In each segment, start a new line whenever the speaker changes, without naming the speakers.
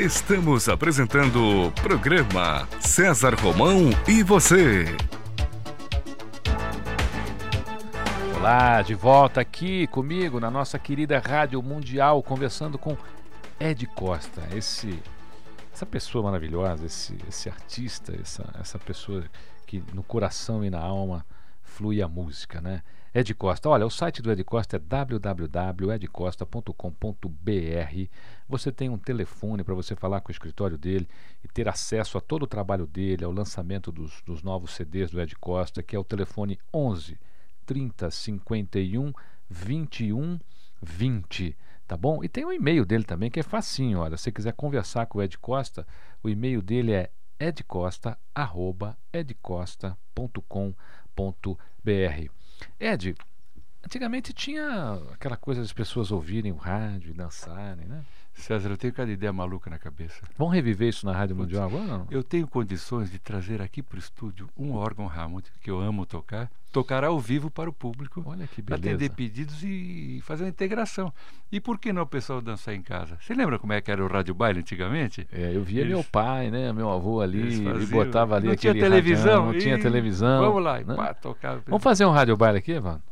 Estamos apresentando o programa César Romão e você.
Olá, de volta aqui comigo na nossa querida Rádio Mundial, conversando com Ed Costa, esse essa pessoa maravilhosa, esse, esse artista, essa, essa pessoa que no coração e na alma flui a música, né? Ed Costa, olha, o site do Ed Costa é www.edcosta.com.br. Você tem um telefone para você falar com o escritório dele e ter acesso a todo o trabalho dele, ao lançamento dos, dos novos CDs do Ed Costa, que é o telefone 11 30 51 21 20 tá bom? E tem o e-mail dele também, que é facinho, olha, se quiser conversar com o Ed Costa, o e-mail dele é edcosta@edcosta.com.br. Ed, antigamente tinha aquela coisa das pessoas ouvirem o rádio e dançarem, né?
César, eu tenho cada ideia maluca na cabeça.
Vamos reviver isso na Rádio Mundial agora não?
Eu tenho condições de trazer aqui para o estúdio um órgão Hammond, que eu amo tocar, tocar ao vivo para o público,
Olha que beleza.
atender pedidos e fazer uma integração. E por que não o pessoal dançar em casa? Você lembra como é que era o rádio baile antigamente?
É, eu via
Eles-
meu pai, né, meu avô ali, e botava ali
não tinha
aquele
televisão,
radião, não tinha
e
televisão.
Vamos lá, e
né?
pá, tocava.
Vamos fazer um rádio baile aqui, Ivan?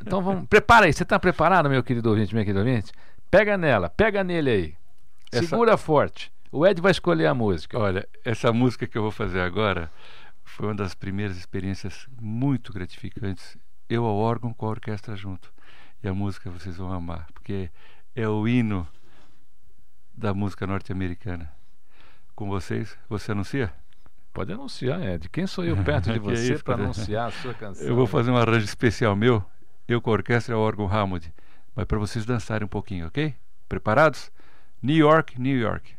Então vamos. Prepara aí, você está preparado, meu querido ouvinte, minha querida ouvinte? Pega nela, pega nele aí.
Essa-
Segura forte. O Ed vai escolher a música.
Olha, essa música que eu vou fazer agora foi uma das primeiras experiências muito gratificantes. Eu ao órgão com a orquestra junto. E a música vocês vão amar, porque é o hino da música norte-americana. Com vocês, você anuncia?
Pode anunciar, Ed. Quem sou eu perto de
Que
você
isso,
para anunciar a sua canção?
Eu vou fazer um arranjo especial meu, eu com a orquestra e o órgão Hammond, mas para vocês dançarem um pouquinho, ok? Preparados? New York, New York.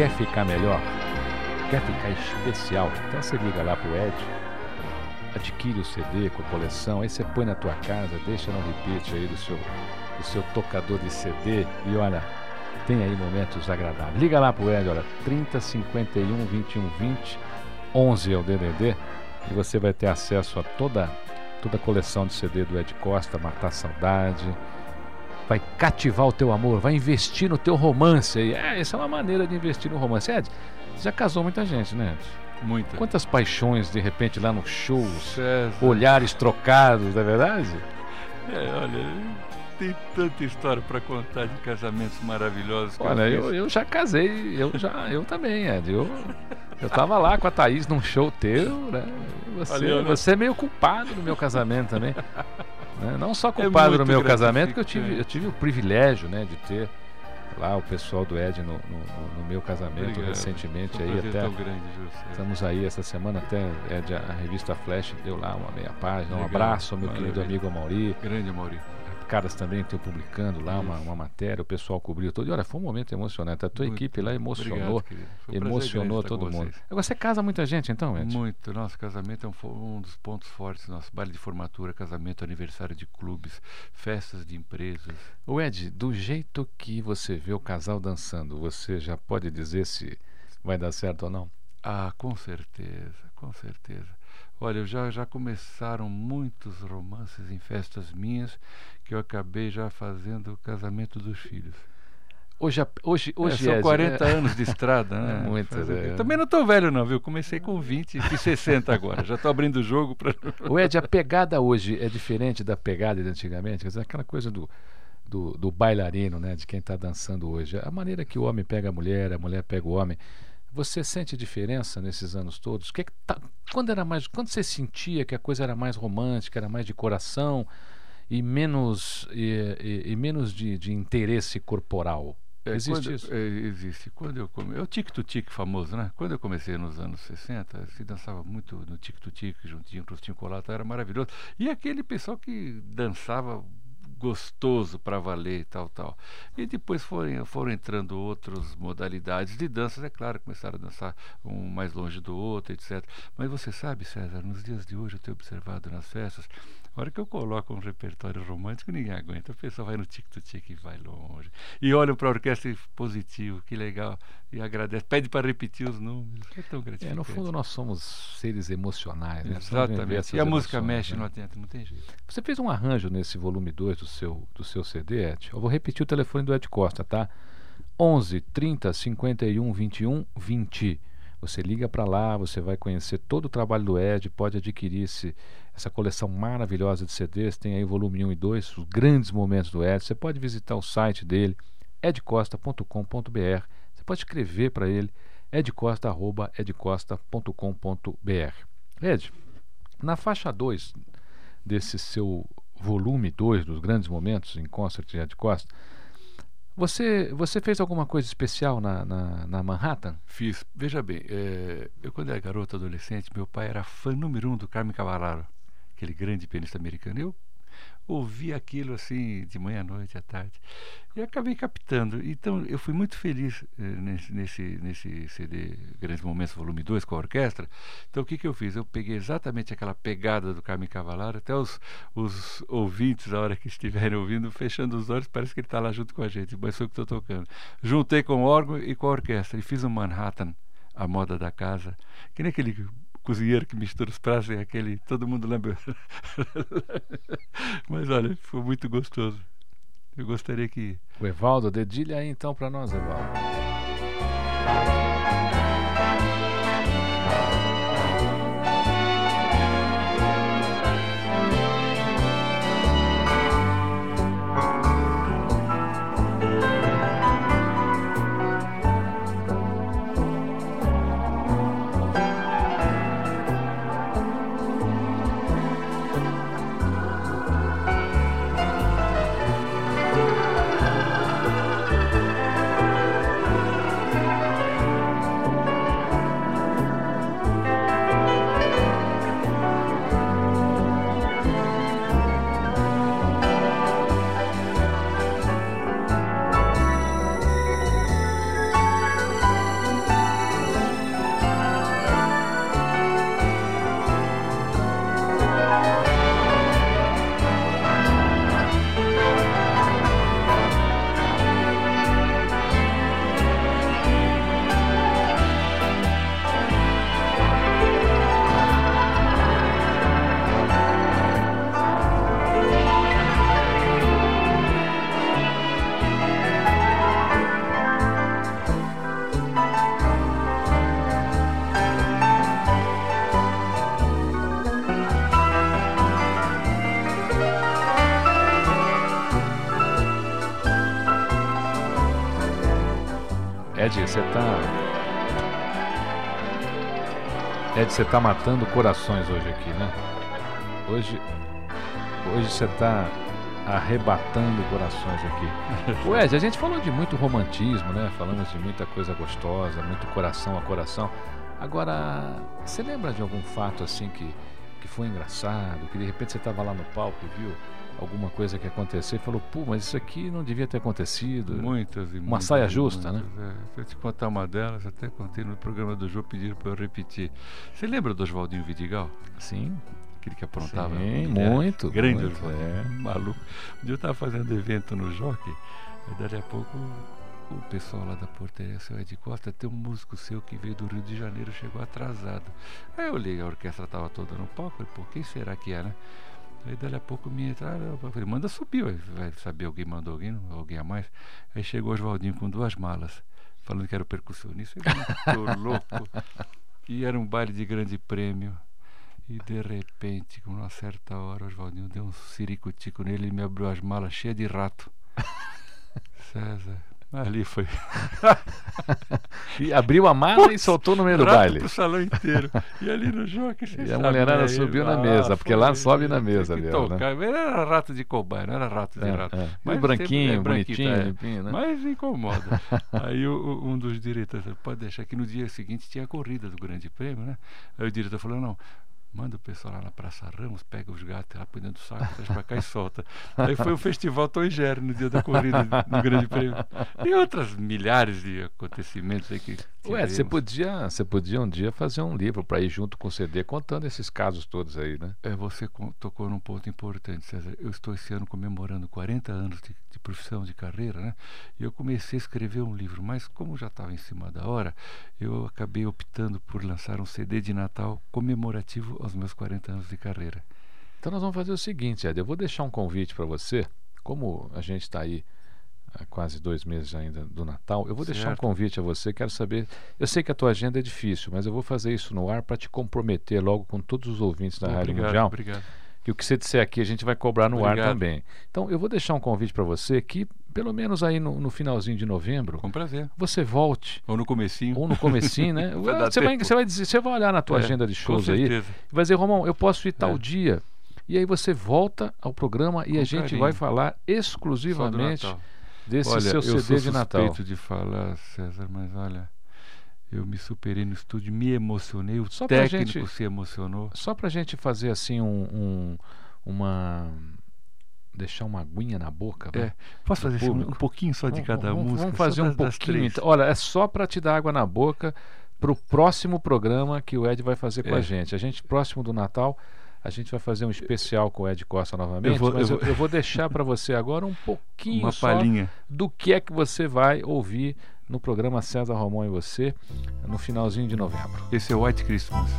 Quer ficar melhor? Quer ficar especial? Então você liga lá pro Ed, adquire o CD com a coleção, aí você põe na tua casa, deixa no repeat aí do seu, do seu tocador de CD e olha, tem aí momentos agradáveis. Liga lá pro Ed, olha, 30 51 21 20, 11 é o DDD, e você vai ter acesso a toda, toda a coleção de CD do Ed Costa, Matar Saudade, vai cativar o teu amor, vai investir no teu romance. aí. É, essa é uma maneira de investir no romance. Ed, você já casou muita gente, né? Ed?
Muita.
Quantas paixões, de repente, lá no show,
César.
olhares trocados, não é verdade?
É, olha, tem tanta história para contar de casamentos maravilhosos.
Olha, eu, eu já casei, eu já, eu também, Ed. Eu Eu tava lá com a Thaís num show teu, né? Você, você é meio culpado do meu casamento também. Né? Não só culpado é do meu casamento, que eu tive, eu tive o privilégio né, de ter lá o pessoal do Ed no, no, no meu casamento Obrigado. recentemente
um
aí até
grande,
estamos aí essa semana até Ed, a revista Flash deu lá uma meia página Legal. um abraço ao meu Maravilha. querido amigo Amauri
grande Amauri
caras também estão publicando lá uma, uma, matéria, o pessoal cobriu todo. E olha, foi um momento emocionante. A tua Muito equipe lá emocionou, um emocionou todo mundo. Agora você casa muita gente então, Ed?
Muito. Nosso casamento é um, um dos pontos fortes. Nosso baile de formatura, casamento, aniversário de clubes, festas de empresas.
O Ed, do jeito que você vê o casal dançando, você já pode dizer se vai dar certo ou não?
Ah, com certeza, com certeza. Olha, já, já começaram muitos romances em festas minhas que eu acabei já fazendo o casamento dos filhos.
Hoje, hoje, hoje
é, são 40 né? anos de estrada, né?
É muito, é.
Também não estou velho não, viu? Comecei com 20 e fiz 60 agora. Já estou abrindo o jogo para...
O Ed, a pegada hoje é diferente da pegada de antigamente? Quer dizer, aquela coisa do, do, do bailarino, né? De quem está dançando hoje. A maneira que o homem pega a mulher, a mulher pega o homem. Você sente diferença nesses anos todos? Que, que tá, quando era mais, quando você sentia que a coisa era mais romântica, era mais de coração e menos e, e, e menos de, de, interesse corporal?
É, existe quando, isso? É, existe. Quando eu come... É o tic-to-tic famoso, né? Quando eu comecei nos anos 60, se dançava muito no tic-to-tic, juntinho com o Tincolata, era maravilhoso. E aquele pessoal que dançava gostoso para valer e tal, tal. E depois foram, foram entrando outras modalidades de danças, é claro, começaram a dançar um mais longe do outro, etc. Mas você sabe, César, nos dias de hoje eu tenho observado nas festas, a hora que eu coloco um repertório romântico, ninguém aguenta. A pessoa vai no tic-tic e vai longe. E olha para a orquestra positivo, que legal. E agradece, pede para repetir os números. É tão gratificante. É,
no fundo, nós somos seres emocionais. Né?
Exatamente. E a música mexe, né? não adianta, não tem jeito.
Você fez um arranjo nesse volume 2 do seu, do seu CD, Ed. Eu vou repetir o telefone do Ed Costa, tá? 11 30 51 21 20. Você liga para lá, você vai conhecer todo o trabalho do Ed, pode adquirir esse, essa coleção maravilhosa de CDs. Tem aí volume 1 e 2, os grandes momentos do Ed. Você pode visitar o site dele, edcosta.com.br. Você pode escrever para ele, edcosta.edcosta.com.br. Ed, na faixa 2 desse seu volume 2 dos grandes momentos em concert de Ed Costa, você, você fez alguma coisa especial na, na, na Manhattan?
Fiz. Veja bem, é, eu quando era garoto, adolescente, meu pai era fã número um do Carmen Cavallaro, aquele grande pianista americano. Eu ouvi aquilo assim de manhã à noite, à tarde. E acabei captando. Então eu fui muito feliz eh, nesse, nesse, nesse CD Grandes Momentos Volume 2 com a orquestra. Então o que, que eu fiz? Eu peguei exatamente aquela pegada do Carmen Cavalar, até os, os ouvintes, a hora que estiverem ouvindo, fechando os olhos, parece que ele está lá junto com a gente, mas sou eu que estou tocando. Juntei com o órgão e com a orquestra e fiz um Manhattan, a moda da casa, que nem aquele cozinheiro que mistura os pratos, é aquele. Todo mundo lembra. Mas olha, foi muito gostoso. Eu gostaria que.
O Evaldo, dedilha aí então para nós, Evaldo. Ed, você tá. Ed, você tá matando corações hoje aqui, né? Hoje, hoje você tá arrebatando corações aqui. O Ed, a gente falou de muito romantismo, né? Falamos de muita coisa gostosa, muito coração a coração. Agora, você lembra de algum fato assim que, que foi engraçado, que de repente você estava lá no palco e viu alguma coisa que aconteceu e falou, pô, mas isso aqui não devia ter acontecido.
Muitas e
Uma
muitas,
saia justa,
muitas, É. Se eu te contar uma delas, até contei no programa do Jô, pediram para eu repetir. Você lembra do Oswaldinho Vidigal?
Sim,
Aquele que aprontava?
sim, muito.
Grande
muito,
Oswaldinho.
é.
Maluco. Um dia eu estava fazendo evento no Jockey, aí dali a pouco o pessoal lá da portaria, seu Ed Costa, tem um músico seu que veio do Rio de Janeiro, chegou atrasado. Aí eu olhei, a orquestra estava toda no palco, falei, pô, quem será que é, né? Aí dali a pouco me entraram, eu falei, manda subir, vai, saber alguém mandou alguém, alguém a mais. Aí chegou o Oswaldinho com duas malas, falando que era o percussionista, ele muito louco. E era um baile de grande prêmio. E de repente, com uma certa hora, o Oswaldinho deu um ciricutico nele e me abriu as malas cheias de rato. César, ali foi.
E abriu a mala e soltou no meio do baile.
pro salão inteiro. E ali no jogo,
E a mulherada
né?
subiu na
Ah,
mesa, porque lá sobe na mesa mesmo, né?
tocar. Era rato de cobaia, não era rato de
É,
rato.
é.
Mas
branquinho,
é,
bonitinho,
é.
limpinho, né?
Mas incomoda. Aí o- o- um dos diretores falou, pode deixar que no dia seguinte tinha a corrida do Grande Prêmio, né? Aí o diretor falou, não, manda o pessoal lá na Praça Ramos, pega os gatos lá põe dentro do saco, traz pra cá e solta. Aí foi o Festival Tom no dia da corrida no Grande Prêmio. E outras milhares de acontecimentos aí que
Ué, você podia, você podia um dia fazer um livro para ir junto com o CD contando esses casos todos aí, né?
É, você co- tocou num ponto importante, César. Eu estou esse ano comemorando 40 anos de, de profissão, de carreira, né? E eu comecei a escrever um livro, mas como já estava em cima da hora, eu acabei optando por lançar um CD de Natal comemorativo aos meus 40 anos de carreira.
Então nós vamos fazer o seguinte, Ed, eu vou deixar um convite para você, como a gente está aí há quase dois meses ainda do Natal, eu vou deixar um
Certo.
convite a você, quero saber, eu sei que a tua agenda é difícil, mas eu vou fazer isso no ar para te comprometer logo com todos os ouvintes da Rádio
obrigado,
Mundial,
obrigado.
que o que você disser aqui a gente vai cobrar no ar
Obrigado.
também. Então eu vou deixar um convite para você que, pelo menos aí no, no finalzinho de novembro,
Com prazer.
você volte
Ou no comecinho.
ou no comecinho, né?
Vai
você, vai, você, vai dizer, você vai olhar na tua
É,
agenda de shows aí e vai dizer, Romão, eu posso ir tal
É.
dia. E aí você volta ao programa e
Com
a gente
carinho.
vai falar exclusivamente. Desse
Olha,
seu
eu
CD
sou
de Natal.
suspeito de falar, César, mas olha, eu me superei no estúdio, me emocionei, o
Só
técnico
gente-
se emocionou.
Só pra gente fazer assim um, um- uma deixar uma aguinha na boca.
É, posso
do
fazer assim, um pouquinho só de
Vamos-
cada
vamos,
música?
Vamos fazer um pouquinho. então. Olha, é só para te dar água na boca pro próximo programa que o Ed vai fazer com
É.
a gente. A gente próximo do Natal a gente vai fazer um especial com o Ed Costa novamente,
Eu vou-
mas
eu
eu,
vou-
eu vou deixar para você agora um pouquinho
Uma palhinha.
do que é que você vai ouvir no programa César Romão e você no finalzinho de novembro.
Esse é White Christmas.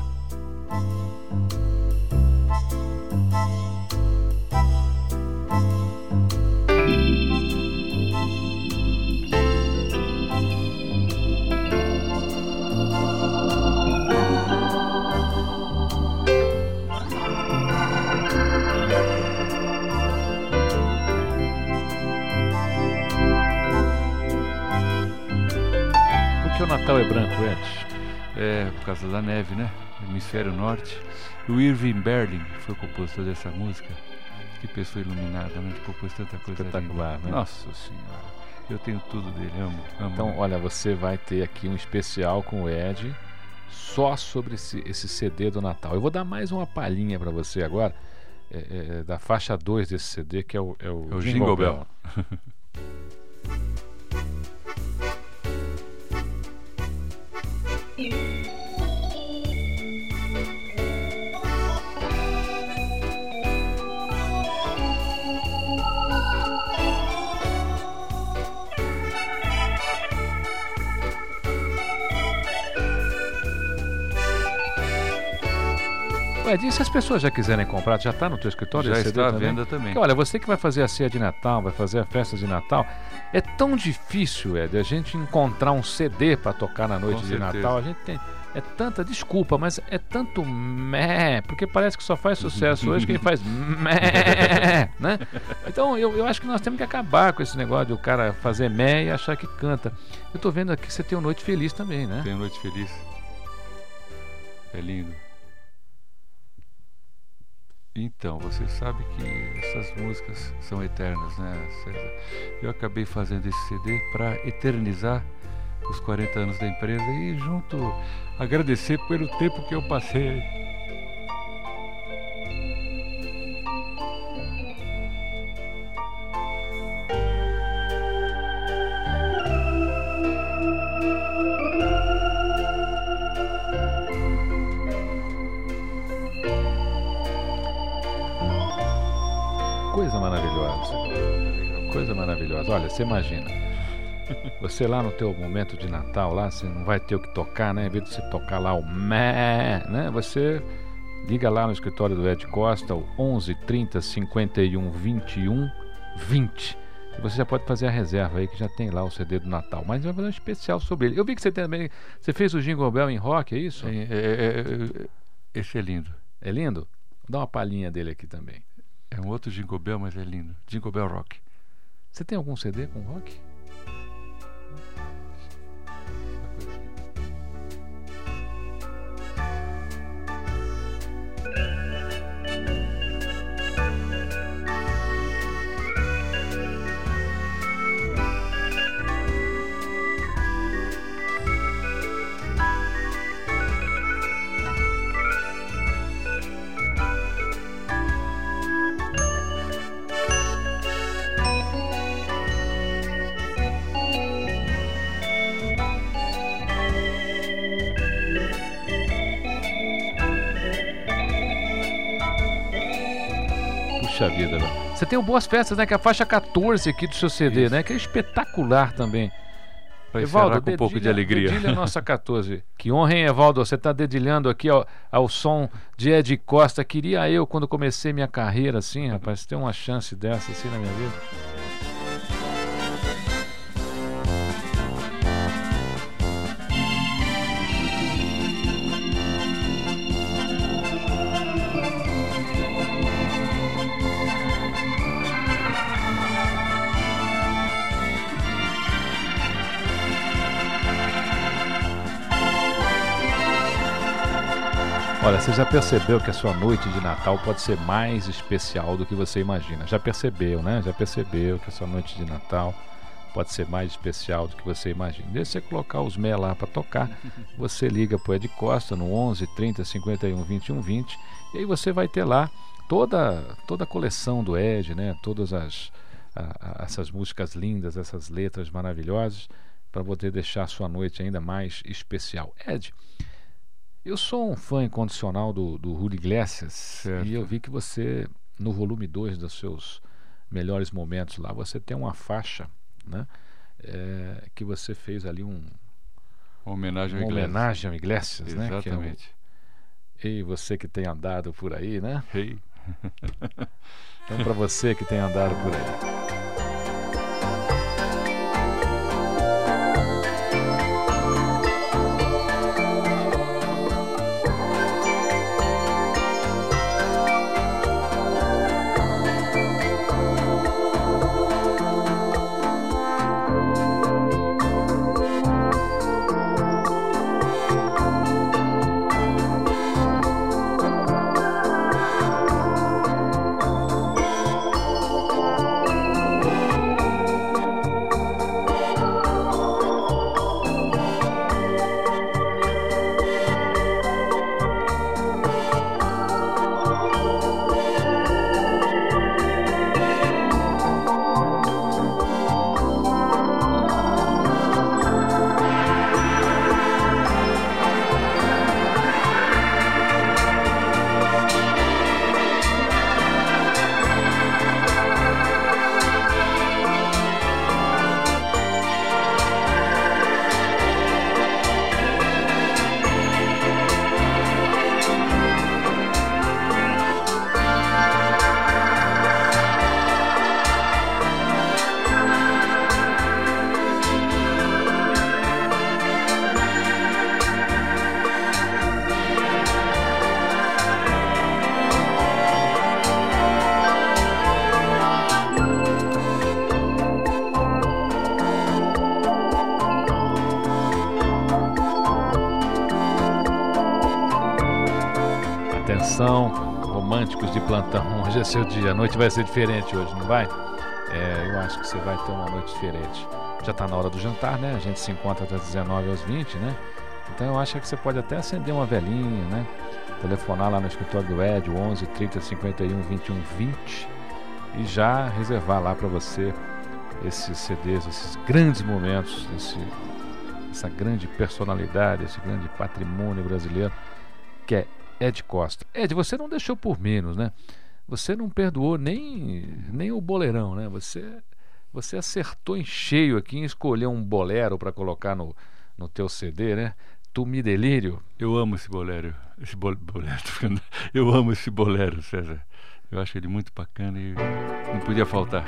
Natal é branco, Ed?
É, por causa da neve, né? Hemisfério Norte. O Irving Berlin foi o compositor dessa música. Que pessoa iluminada, né? Ele compôs tanta coisa
Espetacular,
linda.
né?
Nossa Senhora. Eu tenho tudo dele, amo. amo.
Então, olha, você vai ter aqui um especial com o Ed só sobre esse, esse CD do Natal. Eu vou dar mais uma palhinha para você agora é, é, é, da faixa 2 desse CD, que é o, é o,
É o Jingle Bell.
Ué, e se as pessoas já quiserem comprar, já está no teu escritório
Já está à
também?
venda também.
Porque, olha, você que vai fazer a ceia de Natal, vai fazer a festa de Natal, é tão difícil, Ed, a gente encontrar um CD para tocar na noite
Com
de
certeza.
Natal. A gente tem. É tanta, desculpa, mas é tanto meh, porque parece que só faz sucesso hoje quem faz meh, né? Então eu, eu acho que nós temos que acabar com esse negócio de o cara fazer meh e achar que canta. Eu tô vendo aqui que você tem o Noite Feliz também, né?
Tenho noite feliz. É lindo. Então, você sabe que essas músicas são eternas, né, César? Eu acabei fazendo esse CD para eternizar os 40 anos da empresa e junto agradecer pelo tempo que eu passei
Olha, você imagina. Você lá no teu momento de Natal, lá você não vai ter o que tocar, né? Em vez de você tocar lá o mé, né? Você liga lá no escritório do Ed Costa, o 11 30 51 21 20. E você já pode fazer a reserva aí que já tem lá o CD do Natal. Mas vai fazer um especial sobre ele. Eu vi que você também. Você fez o Jingle Bell em rock, é isso? É, é,
é, é, esse é lindo.
É lindo? Dá uma palhinha dele aqui também.
É um outro Jingle Bell, mas é lindo. Jingle Bell Rock.
Você tem algum CD com rock? Velho. Você tem o Boas Festas, né? Que é a faixa 14 aqui do seu CD, Isso. né? Que é espetacular também.
Vai Evaldo, com um pouco de alegria.
Dedilha nossa 14. Que honra, hein, Evaldo? Você está dedilhando aqui ao, ao som de Ed Costa. Queria eu, quando comecei minha carreira, assim, rapaz, ter uma chance dessa assim na minha vida. Olha, você já percebeu que a sua noite de Natal pode ser mais especial do que você imagina? Já percebeu, né? Já percebeu que a sua noite de Natal pode ser mais especial do que você imagina. Deixa você colocar os mé lá para tocar, você liga para o Ed Costa no 11 30 51 21 20 e aí você vai ter lá toda toda a coleção do Ed, né? Todas as a, a, essas músicas lindas, essas letras maravilhosas para poder deixar a sua noite ainda mais especial. Ed, eu sou um fã incondicional do, do Julio Iglesias certo. e eu vi que você, no volume 2 dos seus melhores momentos lá, você tem uma faixa, né? É, que você fez ali um
uma homenagem,
uma
ao,
homenagem ao Iglesias,
né? Exatamente.
É um, e você que tem andado por aí, né?
Hey.
então para você que tem andado por aí. Hoje é seu dia. A noite vai ser diferente hoje, não vai? É, eu acho que você vai ter uma noite diferente. Já está na hora do jantar, né? A gente se encontra das 19 às 20, né? Então eu acho que você pode até acender uma velhinha, né? Telefonar lá no escritório do Ed, 11 30 51 21 20 e já reservar lá para você esses CDs, esses grandes momentos, esse, essa grande personalidade, esse grande patrimônio brasileiro que é Ed Costa. Ed, você não deixou por menos, né? Você não perdoou nem, nem o boleirão, né? Você, você acertou em cheio aqui em escolher um bolero para colocar no, no teu CD, né? Tu me delírio.
Eu amo esse bolero. Esse bol, bolero. Eu amo esse bolero, César. Eu acho ele muito bacana e não podia faltar.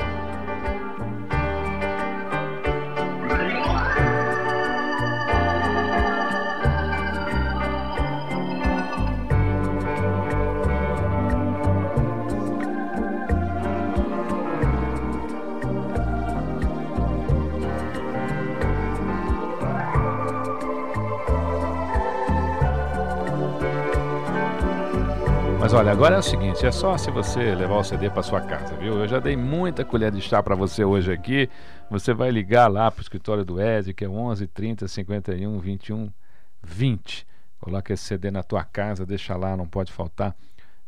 Olha, agora é o seguinte, é só se você levar o CD para sua casa, viu? Eu já dei muita colher de chá para você hoje aqui. Você vai ligar lá para o escritório do Ed, que é 11 30 51 21 20. Coloca esse CD na tua casa, deixa lá, não pode faltar.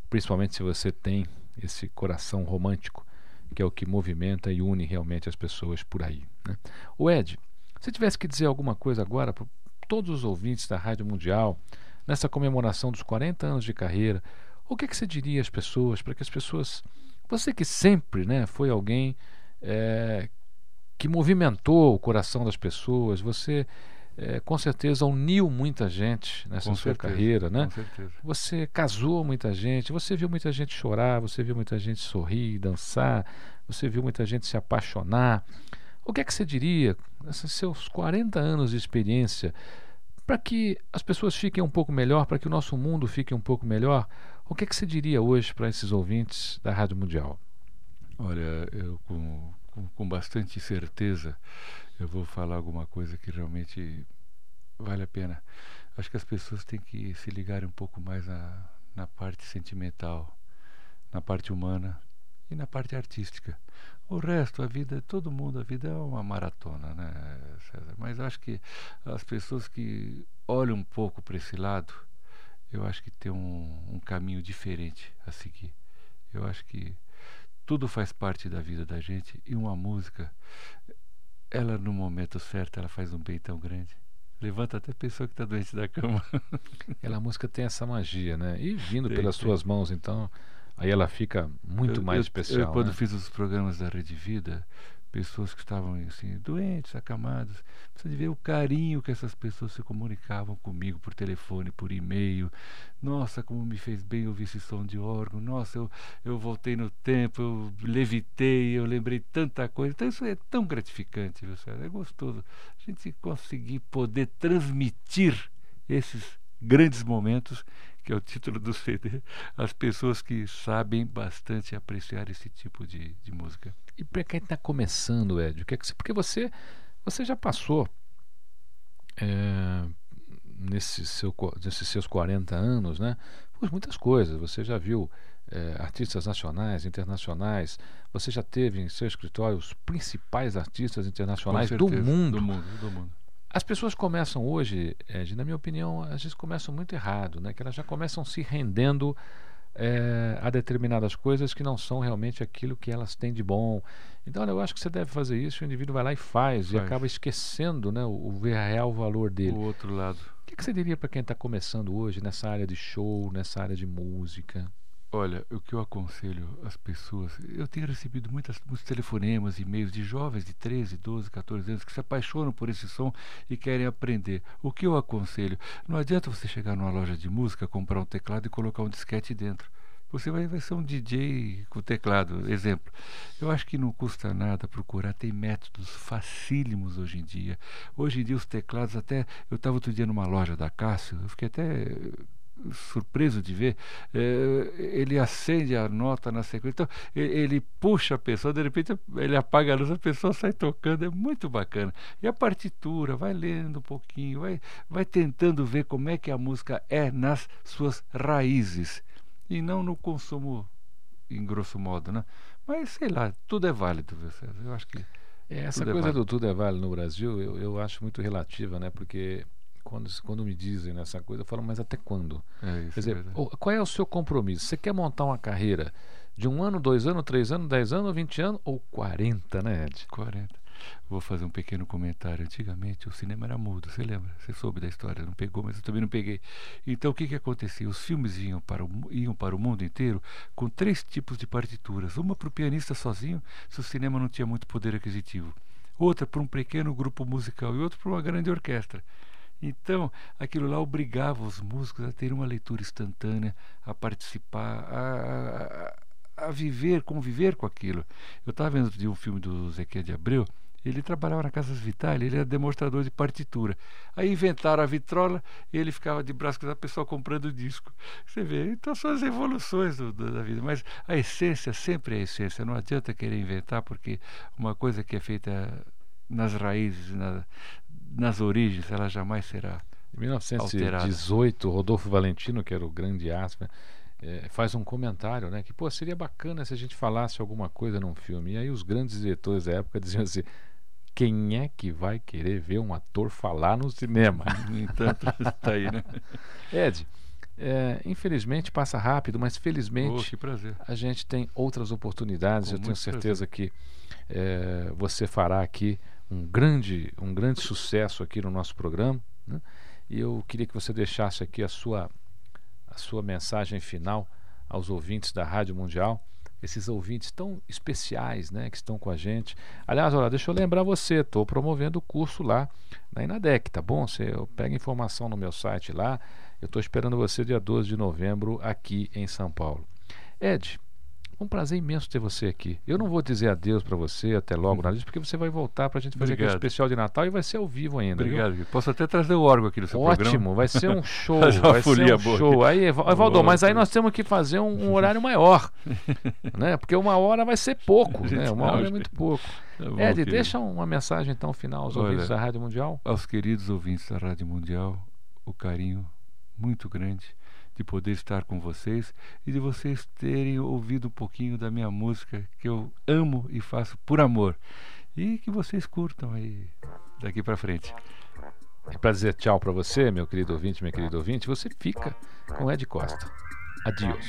Principalmente se você tem esse coração romântico, que é o que movimenta e une realmente as pessoas por aí. Né? O Ed, se tivesse que dizer alguma coisa agora para todos os ouvintes da Rádio Mundial, nessa comemoração dos 40 anos de carreira, o que, que você diria às pessoas para que as pessoas. Você que sempre né, foi alguém é, que movimentou o coração das pessoas, você é, com certeza uniu muita gente nessa
com
sua
certeza,
carreira, né?
Com certeza.
Você casou muita gente, você viu muita gente chorar, você viu muita gente sorrir, dançar, você viu muita gente se apaixonar. O que é que você diria, nesses seus 40 anos de experiência, para que as pessoas fiquem um pouco melhor, para que o nosso mundo fique um pouco melhor? O que, é que você diria hoje para esses ouvintes da Rádio Mundial?
Olha, eu com, com, com, bastante certeza eu vou falar alguma coisa que realmente vale a pena. Acho que as pessoas têm que se ligarem um pouco mais na, na parte sentimental, na parte humana e na parte artística. O resto, a vida, todo mundo, a vida é uma maratona, né, César? Mas acho que as pessoas que olham um pouco para esse lado, eu acho que tem um, um caminho diferente a seguir. Eu acho que tudo faz parte da vida da gente e uma música, ela no momento certo, ela faz um bem tão grande. Levanta até a pessoa que está doente da cama.
Ela, a música tem essa magia, né? E vindo tem, pelas tem. suas mãos, então, aí ela fica muito
eu,
mais
eu,
especial.
Eu, quando
né?
fiz os programas da Rede Vida, pessoas que estavam assim, doentes, acamadas. Precisa de ver o carinho que essas pessoas se comunicavam comigo por telefone, por e-mail. Nossa, como me fez bem ouvir esse som de órgão. Nossa, eu, eu voltei no tempo, eu levitei, eu lembrei tanta coisa. Então isso é tão gratificante, viu, Sérgio? É gostoso. A gente conseguir poder transmitir esses grandes momentos, que é o título do CD, às pessoas que sabem bastante apreciar esse tipo de, de música.
E para quem está começando, Ed, o que é que você, porque você, você já passou é, nesse seu, nesses seus 40 anos, né, por muitas coisas. Você já viu é, artistas nacionais, internacionais. Você já teve em seu escritório os principais artistas internacionais
certeza,
do mundo.
Do mundo, do mundo.
As pessoas começam hoje, Ed, na minha opinião, às vezes começam muito errado, né? Que elas já começam se rendendo é, a determinadas coisas que não são realmente aquilo que elas têm de bom. Então, olha, eu acho que você deve fazer isso, o indivíduo vai lá e faz, faz. e acaba esquecendo né, o, o real valor dele.
O outro lado.
O que, que você diria para quem está começando hoje nessa área de show, nessa área de música?
Olha, o que eu aconselho às pessoas, eu tenho recebido muitas, muitos telefonemas, e-mails de jovens de 13, 12, 14 anos que se apaixonam por esse som e querem aprender. O que eu aconselho? Não adianta você chegar numa loja de música, comprar um teclado e colocar um disquete dentro. Você vai, vai ser um DJ com teclado. Exemplo. Eu acho que não custa nada procurar. Tem métodos facílimos hoje em dia. Hoje em dia os teclados até. Eu estava outro dia numa loja da Cássio, eu fiquei até surpreso de ver, é, ele acende a nota na sequência, então ele, puxa a pessoa, de repente ele apaga a luz, a pessoa sai tocando, é muito bacana. E a partitura, vai lendo um pouquinho, vai, vai tentando ver como é que a música é nas suas raízes. e não no consumo em grosso modo, né? Mas sei lá, tudo é válido, César? Eu acho que
é, essa é coisa é do tudo é válido no Brasil, eu, eu acho muito relativa, né? Porque quando, quando me dizem nessa coisa, eu falo, mas até quando?
É isso,
Quer dizer, qual é o seu compromisso? Você quer montar uma carreira de um ano, dois anos, três anos, dez anos, vinte anos ou quarenta, né, Ed?
Quarenta. Vou fazer um pequeno comentário. Antigamente o cinema era mudo, você lembra? Você soube da história, não pegou, mas eu também não peguei. Então o que, que acontecia? Os filmes iam para, o, iam para o mundo inteiro com três tipos de partituras: uma para o pianista sozinho, se o cinema não tinha muito poder aquisitivo, outra para um pequeno grupo musical e outra para uma grande orquestra. Então, aquilo lá obrigava os músicos a ter uma leitura instantânea, a participar, a, a, a viver, conviver com aquilo. Eu estava vendo de um filme do Zequiel de Abreu, ele trabalhava na Casas Vital, ele era demonstrador de partitura. Aí inventaram a vitrola e ele ficava de braço cruzado, a pessoa comprando disco. Você vê, então são as evoluções do, da vida. Mas a essência sempre é a essência. Não adianta querer inventar, porque uma coisa que é feita nas raízes, na, nas origens, ela jamais será.
Em 1918, alterada. Rodolfo Valentino, que era o grande aspa, é, faz um comentário, né? Que pô, seria bacana se a gente falasse alguma coisa num filme. E aí os grandes diretores da época diziam assim: quem é que vai querer ver um ator falar no cinema?
No entanto, está aí, né?
Ed, é, infelizmente passa rápido, mas felizmente
oh,
a gente tem outras oportunidades. Com Eu tenho certeza prazer. que é, você fará aqui um grande, um grande sucesso aqui no nosso programa. Né? E eu queria que você deixasse aqui a sua, a sua mensagem final aos ouvintes da Rádio Mundial, esses ouvintes tão especiais né, que estão com a gente. Aliás, olha, deixa eu lembrar você, estou promovendo o curso lá na Inadec, tá bom? Você pega informação no meu site lá. Eu estou esperando você dia 12 de novembro aqui em São Paulo. Ed, um prazer imenso ter você aqui. Eu não vou dizer adeus para você, até logo, nada disso, porque você vai voltar para a gente fazer aquele especial de Natal e vai ser ao vivo ainda.
Obrigado. Viu? Posso até trazer o órgão aqui no seu
Ótimo,
programa.
Ótimo, vai ser um show. vai ser um show. Aí, Valdo, mas aí nós temos que fazer um, um horário maior, né? Porque uma hora vai ser pouco, né? Uma hora é muito pouco. Tá bom, Ed, querido. deixa uma mensagem então final aos Olha, ouvintes da Rádio Mundial.
Aos queridos ouvintes da Rádio Mundial, o carinho muito grande de poder estar com vocês e de vocês terem ouvido um pouquinho da minha música que eu amo e faço por amor. E que vocês curtam aí daqui para frente.
E para dizer tchau para você, meu querido ouvinte, minha querida ouvinte, você fica com Ed Costa. Adiós.